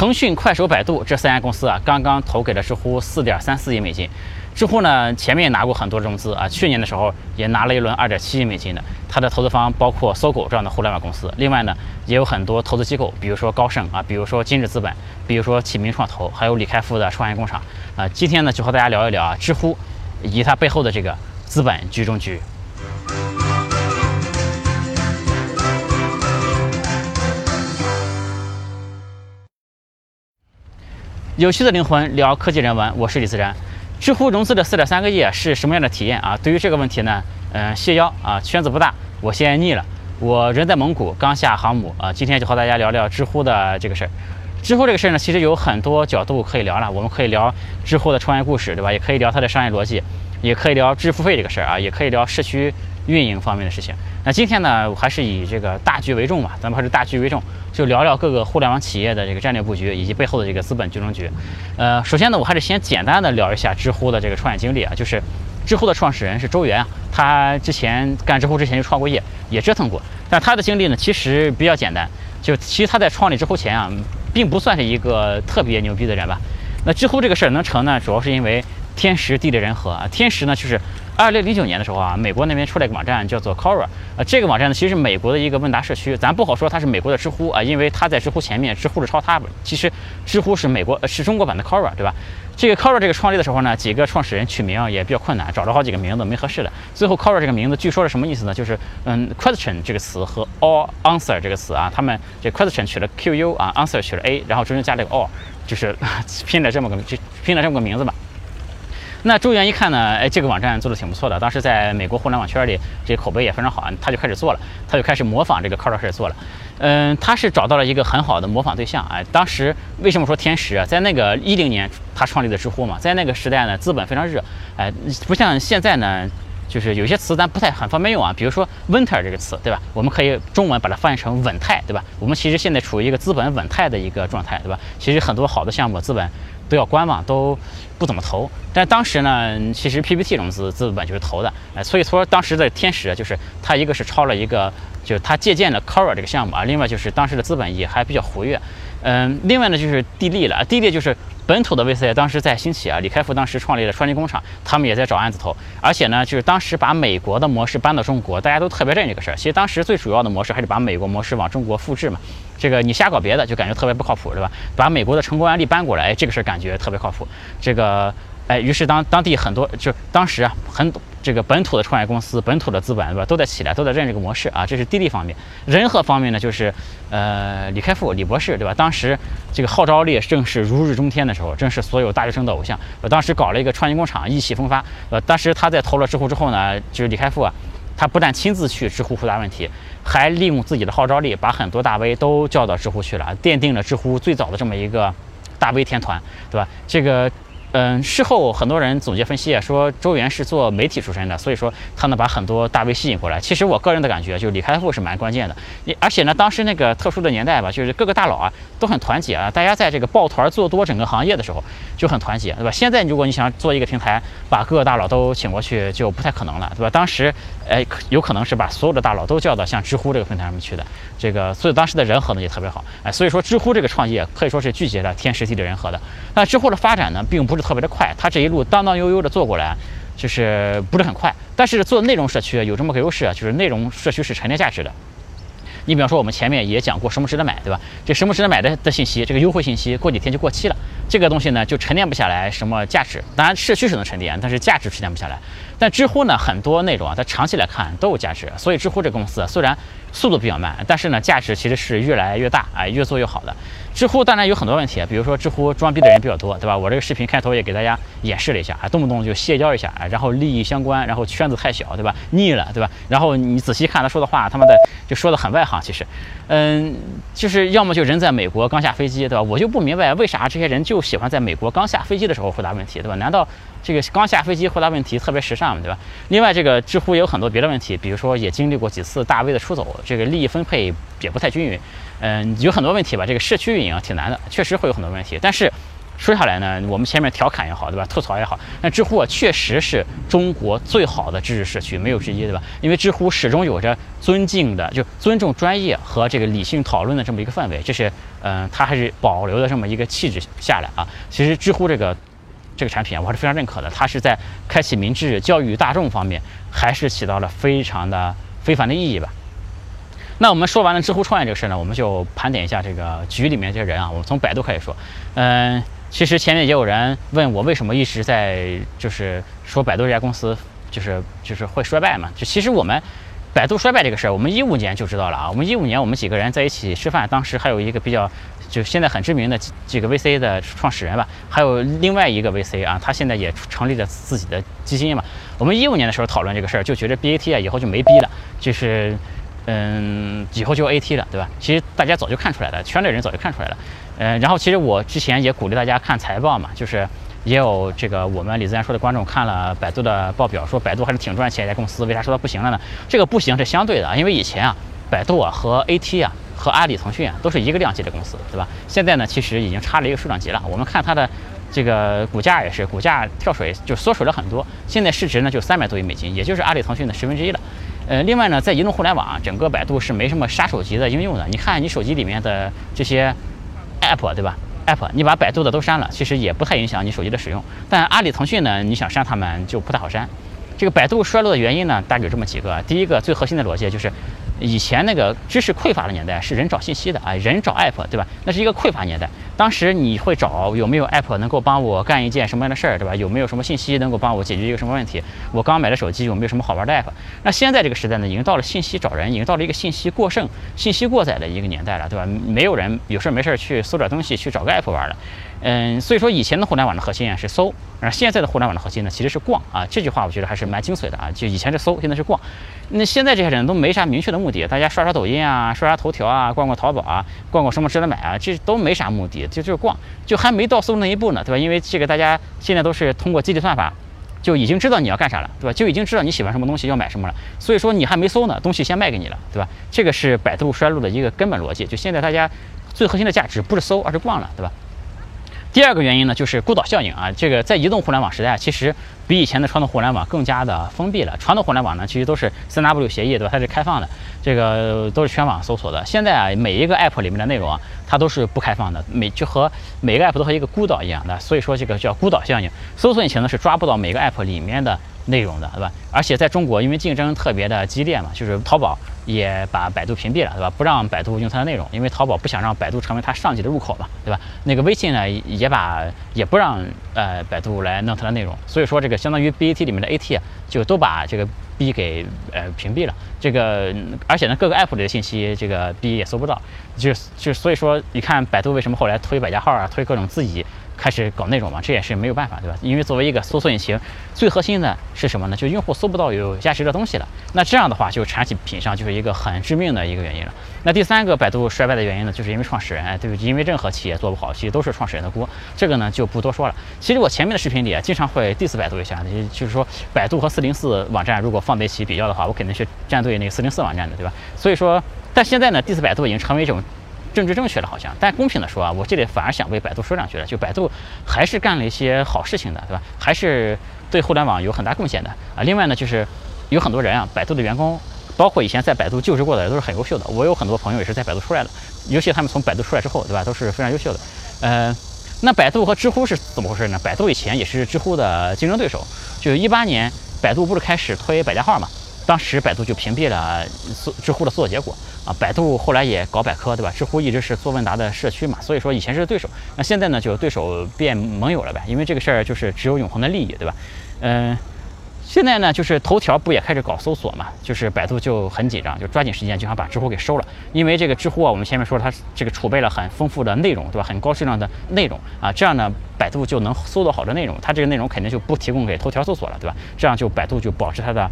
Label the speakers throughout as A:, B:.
A: 腾讯、快手、百度这三家公司啊，刚刚投给了知乎四点三四亿美金。知乎呢，前面拿过很多融资啊，去年的时候也拿了一轮二点七亿美金的。它的投资方包括搜狗这样的互联网公司，另外呢，也有很多投资机构，比如说高盛啊，比如说今日资本，比如说启明创投，还有李开复的创业工厂啊。今天呢，就和大家聊一聊啊，知乎以及它背后的这个资本局中局。有趣的灵魂聊科技人文，我是李自然。知乎融资的四点三个亿是什么样的体验啊？对于这个问题呢，嗯，谢邀啊，圈子不大，我先腻了。我人在蒙古，刚下航母啊，今天就和大家聊聊知乎的这个事儿。知乎这个事儿呢，其实有很多角度可以聊了。我们可以聊知乎的创业故事，对吧？也可以聊它的商业逻辑，也可以聊支付费这个事儿啊，也可以聊社区运营方面的事情。那今天呢，我还是以这个大局为重吧，咱们还是大局为重。就聊聊各个互联网企业的这个战略布局，以及背后的这个资本局中局。呃，首先呢，我还是先简单的聊一下知乎的这个创业经历啊，就是知乎的创始人是周源啊，他之前干知乎之前就创过业，也折腾过。但他的经历呢，其实比较简单，就其实他在创立知乎前啊，并不算是一个特别牛逼的人吧。那知乎这个事儿能成呢，主要是因为天时地利人和啊。天时呢，就是。二零零九年的时候啊，美国那边出来一个网站叫做 Quora，呃，这个网站呢其实是美国的一个问答社区，咱不好说它是美国的知乎啊，因为它在知乎前面，知乎是抄它。其实知乎是美国，是中国版的 Quora，对吧？这个 Quora 这个创立的时候呢，几个创始人取名也比较困难，找了好几个名字没合适的，最后 Quora 这个名字据说是什么意思呢？就是嗯，question 这个词和 all answer 这个词啊，他们这 question 取了 Q U 啊，answer 取了 A，然后中间加了个 all，就是 拼了这么个就拼了这么个名字吧。那周源一看呢，哎，这个网站做的挺不错的，当时在美国互联网圈里，这口碑也非常好，他就开始做了，他就开始模仿这个 c a r 开始做了。嗯，他是找到了一个很好的模仿对象，哎，当时为什么说天时啊？在那个一零年他创立的知乎嘛，在那个时代呢，资本非常热，哎，不像现在呢，就是有些词咱不太很方便用啊，比如说 winter 这个词，对吧？我们可以中文把它翻译成稳态，对吧？我们其实现在处于一个资本稳态的一个状态，对吧？其实很多好的项目资本。都要观望，都不怎么投。但当时呢，其实 PPT 融资资本就是投的，哎，所以说当时的天使就是他一个是抄了一个，就是他借鉴了 c o r a 这个项目啊，另外就是当时的资本也还比较活跃，嗯，另外呢就是地利了，地利就是本土的 VC 当时在兴起啊，李开复当时创立了创新工厂，他们也在找案子投，而且呢就是当时把美国的模式搬到中国，大家都特别认这个事儿。其实当时最主要的模式还是把美国模式往中国复制嘛。这个你瞎搞别的就感觉特别不靠谱，对吧？把美国的成功案例搬过来，哎，这个事儿感觉特别靠谱。这个，哎，于是当当地很多就当时啊，很这个本土的创业公司、本土的资本，对吧，都在起来，都在认这个模式啊。这是地利方面，人和方面呢，就是呃，李开复李博士，对吧？当时这个号召力正是如日中天的时候，正是所有大学生的偶像。我当时搞了一个创新工厂，意气风发。呃，当时他在投了知乎之后呢，就是李开复啊。他不但亲自去知乎回答问题，还利用自己的号召力，把很多大 V 都叫到知乎去了，奠定了知乎最早的这么一个大 V 天团，对吧？这个。嗯，事后很多人总结分析啊，说周源是做媒体出身的，所以说他能把很多大 V 吸引过来。其实我个人的感觉，就是李开复是蛮关键的。而且呢，当时那个特殊的年代吧，就是各个大佬啊都很团结啊，大家在这个抱团做多整个行业的时候就很团结，对吧？现在如果你想做一个平台，把各个大佬都请过去，就不太可能了，对吧？当时，哎，有可能是把所有的大佬都叫到像知乎这个平台上面去的。这个，所以当时的人和呢也特别好，哎，所以说知乎这个创业可以说是聚集了天时地利人和的。那之后的发展呢，并不特别的快，它这一路当当悠悠的做过来，就是不是很快。但是做内容社区有这么个优势，就是内容社区是沉淀价值的。你比方说，我们前面也讲过什么值得买，对吧？这什么值得买的的信息，这个优惠信息过几天就过期了，这个东西呢就沉淀不下来什么价值。当然社区是能沉淀，但是价值沉淀不下来。但知乎呢，很多内容啊，它长期来看都有价值。所以知乎这公司虽然速度比较慢，但是呢价值其实是越来越大，哎，越做越好的。知乎当然有很多问题，比如说知乎装逼的人比较多，对吧？我这个视频开头也给大家演示了一下，啊，动不动就卸交一下，啊，然后利益相关，然后圈子太小，对吧？腻了，对吧？然后你仔细看他说的话，他妈的就说的很外行，其实，嗯，就是要么就人在美国刚下飞机，对吧？我就不明白为啥这些人就喜欢在美国刚下飞机的时候回答问题，对吧？难道这个刚下飞机回答问题特别时尚嘛？对吧？另外，这个知乎也有很多别的问题，比如说也经历过几次大 V 的出走，这个利益分配也不太均匀。嗯，有很多问题吧，这个社区运营挺难的，确实会有很多问题。但是，说下来呢，我们前面调侃也好，对吧？吐槽也好，那知乎啊，确实是中国最好的知识社区，没有之一，对吧？因为知乎始终有着尊敬的，就尊重专业和这个理性讨论的这么一个氛围，这是，嗯，它还是保留了这么一个气质下来啊。其实知乎这个这个产品，我还是非常认可的，它是在开启民智、教育大众方面，还是起到了非常的非凡的意义吧。那我们说完了知乎创业这个事呢，我们就盘点一下这个局里面这些人啊。我们从百度开始说，嗯，其实前面也有人问我为什么一直在就是说百度这家公司就是就是会衰败嘛。就其实我们百度衰败这个事儿，我们一五年就知道了啊。我们一五年我们几个人在一起吃饭，当时还有一个比较就现在很知名的几个 VC 的创始人吧，还有另外一个 VC 啊，他现在也成立了自己的基金嘛。我们一五年的时候讨论这个事儿，就觉得 BAT 啊以后就没逼了，就是。嗯，以后就 AT 了，对吧？其实大家早就看出来了，圈内人早就看出来了。嗯，然后其实我之前也鼓励大家看财报嘛，就是也有这个我们李自然说的观众看了百度的报表，说百度还是挺赚钱一家公司，为啥说它不行了呢？这个不行是相对的，因为以前啊，百度啊和 AT 啊和阿里、腾讯啊都是一个量级的公司，对吧？现在呢，其实已经差了一个数量级了。我们看它的这个股价也是，股价跳水就缩水了很多，现在市值呢就三百多亿美金，也就是阿里、腾讯的十分之一了。呃，另外呢，在移动互联网，整个百度是没什么杀手级的应用的。你看你手机里面的这些 app，对吧？app，你把百度的都删了，其实也不太影响你手机的使用。但阿里、腾讯呢，你想删他们就不太好删。这个百度衰落的原因呢，大概有这么几个。第一个最核心的逻辑就是。以前那个知识匮乏的年代是人找信息的啊，人找 app 对吧？那是一个匮乏年代。当时你会找有没有 app 能够帮我干一件什么样的事儿，对吧？有没有什么信息能够帮我解决一个什么问题？我刚买的手机有没有什么好玩的 app？那现在这个时代呢，已经到了信息找人，已经到了一个信息过剩、信息过载的一个年代了，对吧？没有人有事没事儿去搜点东西去找个 app 玩了。嗯，所以说以前的互联网的核心啊是搜，而现在的互联网的核心呢其实是逛啊。这句话我觉得还是蛮精髓的啊。就以前是搜，现在是逛。那现在这些人都没啥明确的目的，大家刷刷抖音啊，刷刷头条啊，逛逛淘宝啊，逛逛什么值得买啊，这都没啥目的，就就是逛，就还没到搜那一步呢，对吧？因为这个大家现在都是通过激励算法，就已经知道你要干啥了，对吧？就已经知道你喜欢什么东西要买什么了，所以说你还没搜呢，东西先卖给你了，对吧？这个是百度衰落的一个根本逻辑。就现在大家最核心的价值不是搜，而是逛了，对吧？第二个原因呢，就是孤岛效应啊。这个在移动互联网时代，其实比以前的传统互联网更加的封闭了。传统互联网呢，其实都是三 W 协议，对吧？它是开放的，这个都是全网搜索的。现在啊，每一个 App 里面的内容啊，它都是不开放的，每就和每个 App 都和一个孤岛一样的。所以说，这个叫孤岛效应。搜索引擎呢是抓不到每个 App 里面的内容的，对吧？而且在中国，因为竞争特别的激烈嘛，就是淘宝。也把百度屏蔽了，对吧？不让百度用它的内容，因为淘宝不想让百度成为它上级的入口嘛，对吧？那个微信呢，也把也不让呃百度来弄它的内容，所以说这个相当于 BAT 里面的 AT 啊，就都把这个 B 给呃屏蔽了。这个而且呢，各个 App 里的信息，这个 B 也搜不到，就就所以说，你看百度为什么后来推百家号啊，推各种自己。开始搞内容嘛，这也是没有办法，对吧？因为作为一个搜索引擎，最核心的是什么呢？就用户搜不到有价值的东西了。那这样的话，就产品上就是一个很致命的一个原因了。那第三个百度衰败的原因呢，就是因为创始人，对不对？因为任何企业做不好，其实都是创始人的锅。这个呢就不多说了。其实我前面的视频里啊，经常会 diss 百度一下，就是说百度和四零四网站如果放在一起比较的话，我肯定是站队那个四零四网站的，对吧？所以说，但现在呢，diss 百度已经成为一种。政治正确了，好像，但公平的说啊，我这里反而想为百度说两句了。就百度还是干了一些好事情的，对吧？还是对互联网有很大贡献的啊。另外呢，就是有很多人啊，百度的员工，包括以前在百度就职过的，都是很优秀的。我有很多朋友也是在百度出来的，尤其他们从百度出来之后，对吧，都是非常优秀的。呃，那百度和知乎是怎么回事呢？百度以前也是知乎的竞争对手，就一八年，百度不是开始推百家号嘛？当时百度就屏蔽了搜知乎的搜索结果啊，百度后来也搞百科，对吧？知乎一直是做问答的社区嘛，所以说以前是对手，那现在呢就对手变盟友了呗，因为这个事儿就是只有永恒的利益，对吧？嗯，现在呢就是头条不也开始搞搜索嘛，就是百度就很紧张，就抓紧时间就想把知乎给收了，因为这个知乎啊，我们前面说了它这个储备了很丰富的内容，对吧？很高质量的内容啊，这样呢百度就能搜到好的内容，它这个内容肯定就不提供给头条搜索了，对吧？这样就百度就保持它的。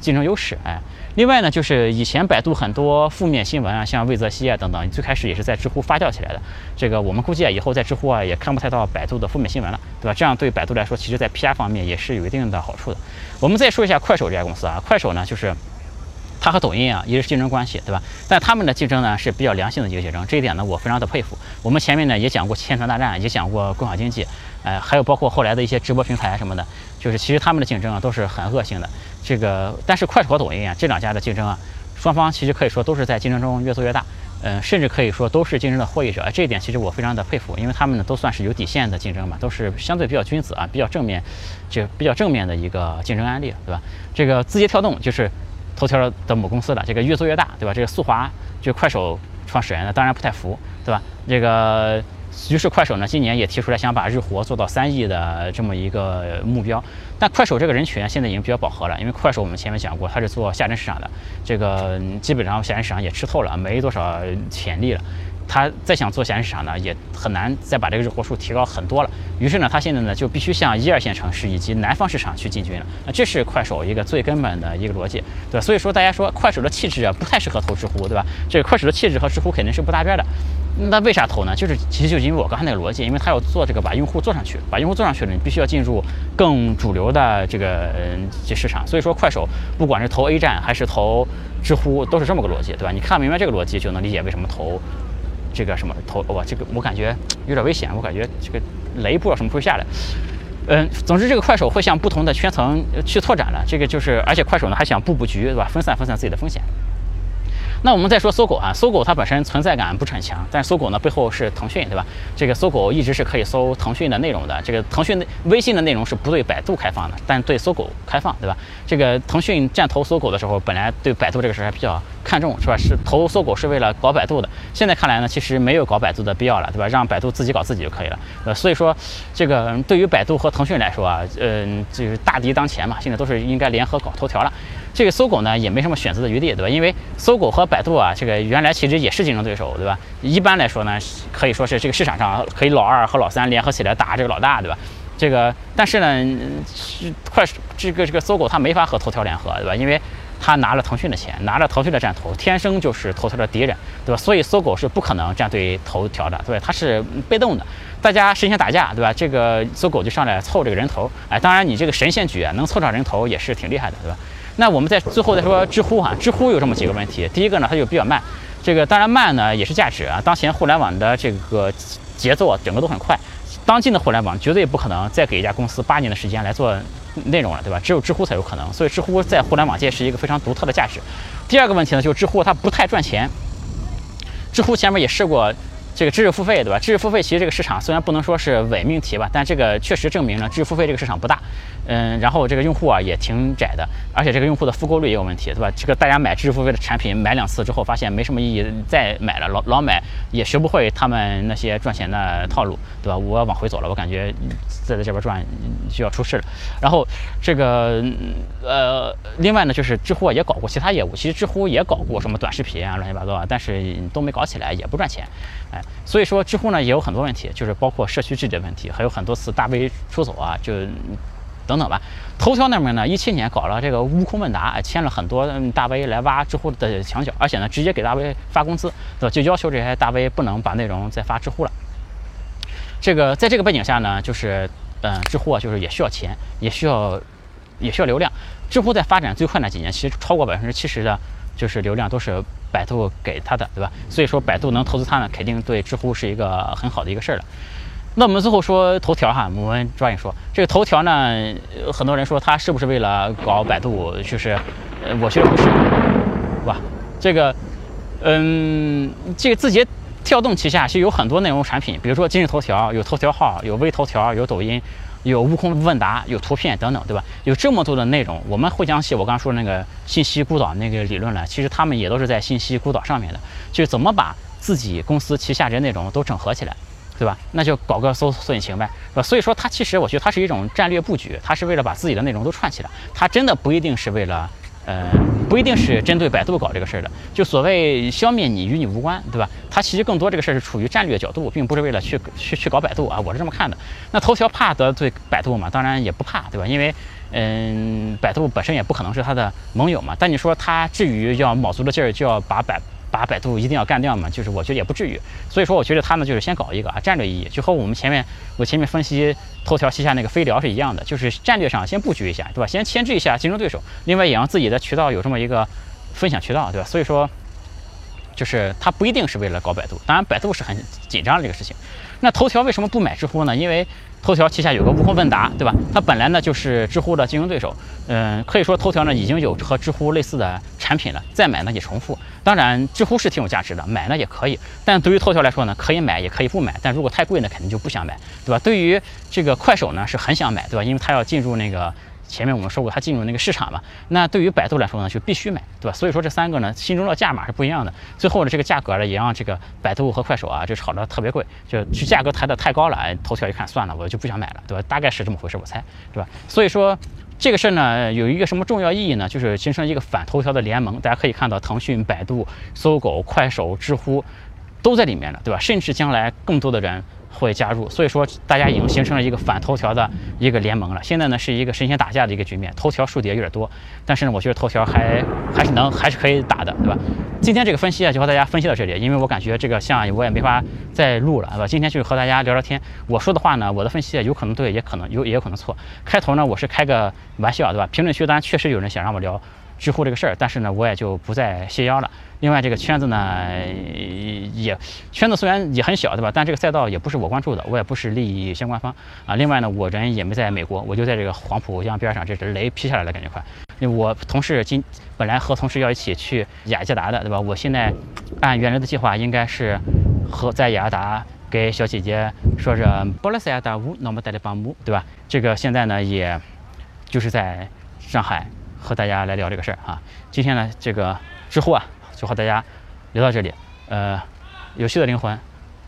A: 竞争优势，哎，另外呢，就是以前百度很多负面新闻啊，像魏则西啊等等，最开始也是在知乎发酵起来的。这个我们估计啊，以后在知乎啊也看不太到百度的负面新闻了，对吧？这样对百度来说，其实在 PR 方面也是有一定的好处的。我们再说一下快手这家公司啊，快手呢就是它和抖音啊也是竞争关系，对吧？但他们的竞争呢是比较良性的一个竞争，这一点呢我非常的佩服。我们前面呢也讲过千团大战，也讲过共享经济，呃，还有包括后来的一些直播平台什么的，就是其实他们的竞争啊都是很恶性的。这个但是快手和抖音啊这两家的竞争啊，双方其实可以说都是在竞争中越做越大。嗯，甚至可以说都是竞争的获益者，这一点其实我非常的佩服，因为他们呢都算是有底线的竞争嘛，都是相对比较君子啊，比较正面，就比较正面的一个竞争案例，对吧？这个字节跳动就是头条的母公司了，这个越做越大，对吧？这个速滑就快手创始人呢，当然不太服，对吧？这个。于是快手呢，今年也提出来想把日活做到三亿的这么一个目标。但快手这个人群现在已经比较饱和了，因为快手我们前面讲过，它是做下沉市场的，这个基本上下沉市场也吃透了，没多少潜力了。他再想做下沉市场呢，也很难再把这个日活数提高很多了。于是呢，他现在呢就必须向一二线城市以及南方市场去进军了。那这是快手一个最根本的一个逻辑，对吧？所以说大家说快手的气质啊，不太适合投知乎，对吧？这个快手的气质和知乎肯定是不搭边的。那为啥投呢？就是其实就因为我刚才那个逻辑，因为他要做这个把用户做上去，把用户做上去了，你必须要进入更主流的这个嗯这市场。所以说快手不管是投 A 站还是投知乎，都是这么个逻辑，对吧？你看明白这个逻辑，就能理解为什么投这个什么投哇，这个我感觉有点危险，我感觉这个雷不知道什么时候下来。嗯，总之这个快手会向不同的圈层去拓展了，这个就是而且快手呢还想布布局，对吧？分散分散自己的风险。那我们再说搜狗啊，搜狗它本身存在感不是很强，但是搜狗呢背后是腾讯，对吧？这个搜狗一直是可以搜腾讯的内容的。这个腾讯的微信的内容是不对百度开放的，但对搜狗开放，对吧？这个腾讯站投搜狗的时候，本来对百度这个事还比较看重，是吧？是投搜狗是为了搞百度的。现在看来呢，其实没有搞百度的必要了，对吧？让百度自己搞自己就可以了。呃，所以说这个对于百度和腾讯来说啊，嗯，就是大敌当前嘛，现在都是应该联合搞头条了。这个搜狗呢也没什么选择的余地，对吧？因为搜狗和百度啊，这个原来其实也是竞争对手，对吧？一般来说呢，可以说是这个市场上可以老二和老三联合起来打这个老大，对吧？这个但是呢，快这个这个搜狗它没法和头条联合，对吧？因为它拿了腾讯的钱，拿了腾讯的战头，天生就是头条的敌人，对吧？所以搜狗是不可能站队头条的，对吧？它是被动的，大家神仙打架，对吧？这个搜狗就上来凑这个人头，哎，当然你这个神仙局啊，能凑上人头也是挺厉害的，对吧？那我们在最后再说知乎哈，知乎有这么几个问题。第一个呢，它就比较慢，这个当然慢呢也是价值啊。当前互联网的这个节奏啊整个都很快，当今的互联网绝对不可能再给一家公司八年的时间来做内容了，对吧？只有知乎才有可能。所以知乎在互联网界是一个非常独特的价值。第二个问题呢，就是知乎它不太赚钱。知乎前面也试过。这个知识付费，对吧？知识付费其实这个市场虽然不能说是伪命题吧，但这个确实证明了知识付费这个市场不大。嗯，然后这个用户啊也挺窄的，而且这个用户的复购率也有问题，对吧？这个大家买知识付费的产品买两次之后，发现没什么意义，再买了老老买也学不会他们那些赚钱的套路，对吧？我往回走了，我感觉再在这边赚就要出事了。然后这个呃，另外呢，就是知乎也搞过其他业务，其实知乎也搞过什么短视频啊，乱七八糟啊，但是都没搞起来，也不赚钱。哎，所以说知乎呢也有很多问题，就是包括社区治理的问题，还有很多次大 V 出走啊，就等等吧。头条那边呢，一七年搞了这个悟空问答，签了很多大 V 来挖知乎的墙角，而且呢直接给大 V 发工资，对吧？就要求这些大 V 不能把内容再发知乎了。这个在这个背景下呢，就是嗯，知乎啊，就是也需要钱，也需要也需要流量。知乎在发展最快那几年，其实超过百分之七十的，就是流量都是。百度给他的，对吧？所以说百度能投资他呢，肯定对知乎是一个很好的一个事儿了。那我们最后说头条哈，我们抓紧说这个头条呢，很多人说他是不是为了搞百度？就是，呃，我觉得不是，是吧？这个，嗯，这个字节跳动旗下其实有很多内容产品，比如说今日头条有头条号，有微头条，有抖音。有悟空问答，有图片等等，对吧？有这么多的内容，我们会想起我刚说那个信息孤岛那个理论来，其实他们也都是在信息孤岛上面的，就是怎么把自己公司旗下这些内容都整合起来，对吧？那就搞个搜索引擎呗，是吧？所以说它其实我觉得它是一种战略布局，它是为了把自己的内容都串起来，它真的不一定是为了。呃，不一定是针对百度搞这个事儿的，就所谓消灭你与你无关，对吧？它其实更多这个事儿是处于战略角度，并不是为了去去去搞百度啊，我是这么看的。那头条怕得罪百度嘛？当然也不怕，对吧？因为嗯，百度本身也不可能是他的盟友嘛。但你说他至于要卯足了劲儿就要把百。把百度一定要干掉嘛？就是我觉得也不至于，所以说我觉得他呢就是先搞一个啊，战略意义，就和我们前面我前面分析头条旗下那个飞聊是一样的，就是战略上先布局一下，对吧？先牵制一下竞争对手，另外也让自己的渠道有这么一个分享渠道，对吧？所以说，就是它不一定是为了搞百度，当然百度是很紧张的这个事情。那头条为什么不买知乎呢？因为头条旗下有个悟空问答，对吧？它本来呢就是知乎的竞争对手，嗯，可以说头条呢已经有和知乎类似的产品了，再买呢也重复。当然，知乎是挺有价值的，买呢也可以。但对于头条来说呢，可以买也可以不买，但如果太贵呢，肯定就不想买，对吧？对于这个快手呢是很想买，对吧？因为它要进入那个。前面我们说过，它进入那个市场嘛，那对于百度来说呢，就必须买，对吧？所以说这三个呢，心中的价码是不一样的。最后的这个价格呢，也让这个百度和快手啊，就炒得特别贵，就就价格抬得太高了。哎，头条一看，算了，我就不想买了，对吧？大概是这么回事，我猜，对吧？所以说这个事儿呢，有一个什么重要意义呢？就是形成一个反头条的联盟。大家可以看到，腾讯、百度、搜狗、快手、知乎都在里面了，对吧？甚至将来更多的人。会加入，所以说大家已经形成了一个反头条的一个联盟了。现在呢是一个神仙打架的一个局面，头条数的也有点多，但是呢，我觉得头条还还是能，还是可以打的，对吧？今天这个分析啊，就和大家分析到这里，因为我感觉这个像我也没法再录了，对吧？今天就是和大家聊聊天，我说的话呢，我的分析有可能对，也可能有，也有可能错。开头呢，我是开个玩笑，对吧？评论区当然确实有人想让我聊。知乎这个事儿，但是呢，我也就不再谢邀了。另外，这个圈子呢，也圈子虽然也很小，对吧？但这个赛道也不是我关注的，我也不是利益相关方啊。另外呢，我人也没在美国，我就在这个黄浦江边上，这是雷劈下来的感觉快。我同事今本来和同事要一起去雅加达的，对吧？我现在按原来的计划，应该是和在雅加达给小姐姐说着波拉塞亚达乌，那么带的帮姆，对吧？这个现在呢，也就是在上海。和大家来聊这个事儿啊，今天呢，这个知乎啊，就和大家聊到这里。呃，有趣的灵魂，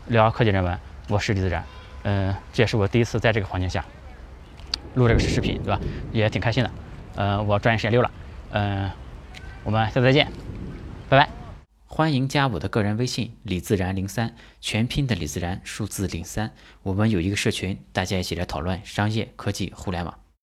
A: 聊科技人文，我是李自然。嗯，这也是我第一次在这个环境下录这个视频，对吧？也挺开心的。呃，我抓紧时间溜了。嗯，我们下次再见，拜拜。欢迎加我的个人微信李自然零三，全拼的李自然，数字零三。我们有一个社群，大家一起来讨论商业科技互联网。